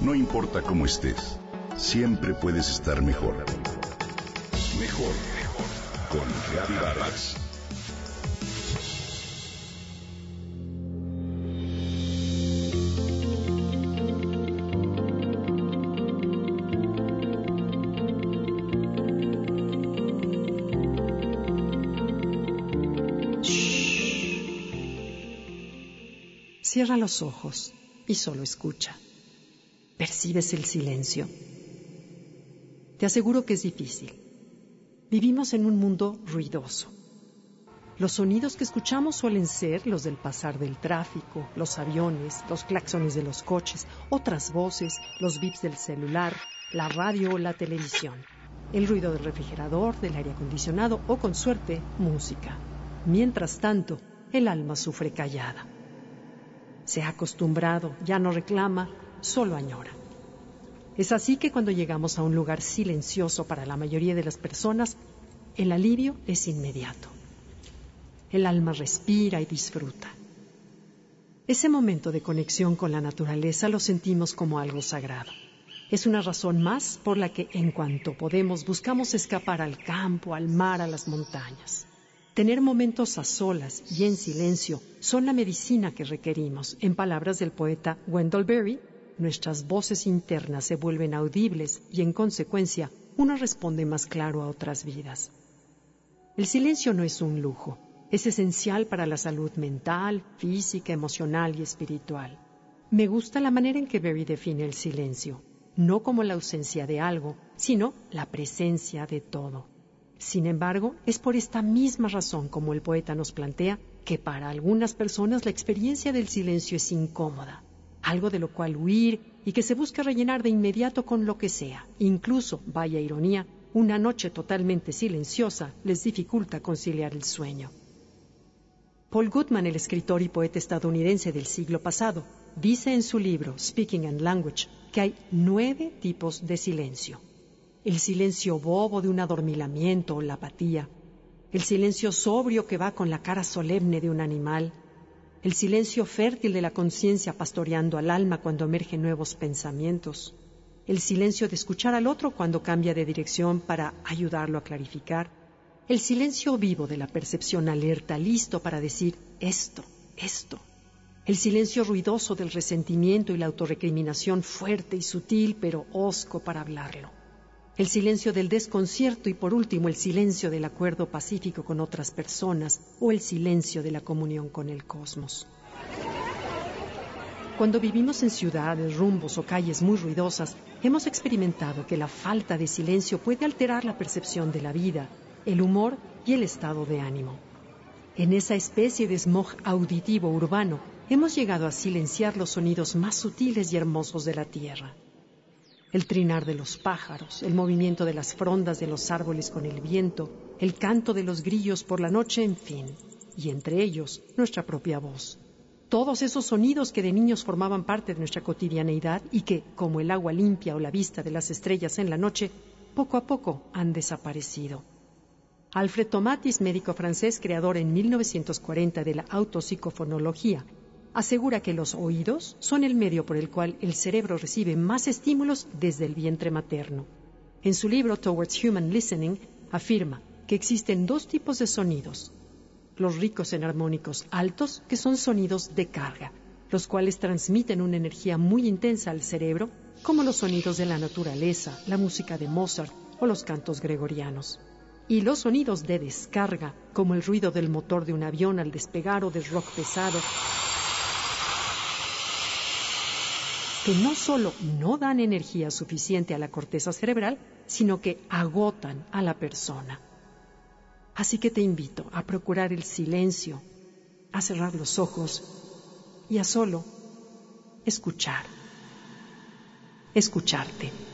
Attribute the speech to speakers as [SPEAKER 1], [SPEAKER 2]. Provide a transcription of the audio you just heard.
[SPEAKER 1] No importa cómo estés, siempre puedes estar mejor. Mejor, mejor. Con Gaby Vargas.
[SPEAKER 2] Cierra los ojos y solo escucha. Percibes el silencio. Te aseguro que es difícil. Vivimos en un mundo ruidoso. Los sonidos que escuchamos suelen ser los del pasar del tráfico, los aviones, los claxones de los coches, otras voces, los bips del celular, la radio o la televisión, el ruido del refrigerador, del aire acondicionado o, con suerte, música. Mientras tanto, el alma sufre callada. Se ha acostumbrado, ya no reclama, solo añora. Es así que cuando llegamos a un lugar silencioso para la mayoría de las personas, el alivio es inmediato. El alma respira y disfruta. Ese momento de conexión con la naturaleza lo sentimos como algo sagrado. Es una razón más por la que en cuanto podemos buscamos escapar al campo, al mar, a las montañas. Tener momentos a solas y en silencio son la medicina que requerimos. En palabras del poeta Wendell Berry, nuestras voces internas se vuelven audibles y en consecuencia uno responde más claro a otras vidas. El silencio no es un lujo, es esencial para la salud mental, física, emocional y espiritual. Me gusta la manera en que Berry define el silencio, no como la ausencia de algo, sino la presencia de todo. Sin embargo, es por esta misma razón, como el poeta nos plantea, que para algunas personas la experiencia del silencio es incómoda, algo de lo cual huir y que se busca rellenar de inmediato con lo que sea. Incluso, vaya ironía, una noche totalmente silenciosa les dificulta conciliar el sueño. Paul Goodman, el escritor y poeta estadounidense del siglo pasado, dice en su libro Speaking and Language que hay nueve tipos de silencio el silencio bobo de un adormilamiento o la apatía, el silencio sobrio que va con la cara solemne de un animal, el silencio fértil de la conciencia pastoreando al alma cuando emergen nuevos pensamientos, el silencio de escuchar al otro cuando cambia de dirección para ayudarlo a clarificar, el silencio vivo de la percepción alerta, listo para decir esto, esto, el silencio ruidoso del resentimiento y la autorrecriminación fuerte y sutil pero hosco para hablarlo el silencio del desconcierto y por último el silencio del acuerdo pacífico con otras personas o el silencio de la comunión con el cosmos. Cuando vivimos en ciudades, rumbos o calles muy ruidosas, hemos experimentado que la falta de silencio puede alterar la percepción de la vida, el humor y el estado de ánimo. En esa especie de smog auditivo urbano, hemos llegado a silenciar los sonidos más sutiles y hermosos de la Tierra el trinar de los pájaros, el movimiento de las frondas de los árboles con el viento, el canto de los grillos por la noche, en fin, y entre ellos nuestra propia voz. Todos esos sonidos que de niños formaban parte de nuestra cotidianeidad y que, como el agua limpia o la vista de las estrellas en la noche, poco a poco han desaparecido. Alfred Tomatis, médico francés, creador en 1940 de la autopsicofonología asegura que los oídos son el medio por el cual el cerebro recibe más estímulos desde el vientre materno. En su libro Towards Human Listening afirma que existen dos tipos de sonidos. Los ricos en armónicos altos, que son sonidos de carga, los cuales transmiten una energía muy intensa al cerebro, como los sonidos de la naturaleza, la música de Mozart o los cantos gregorianos. Y los sonidos de descarga, como el ruido del motor de un avión al despegar o del rock pesado, que no solo no dan energía suficiente a la corteza cerebral, sino que agotan a la persona. Así que te invito a procurar el silencio, a cerrar los ojos y a solo escuchar, escucharte.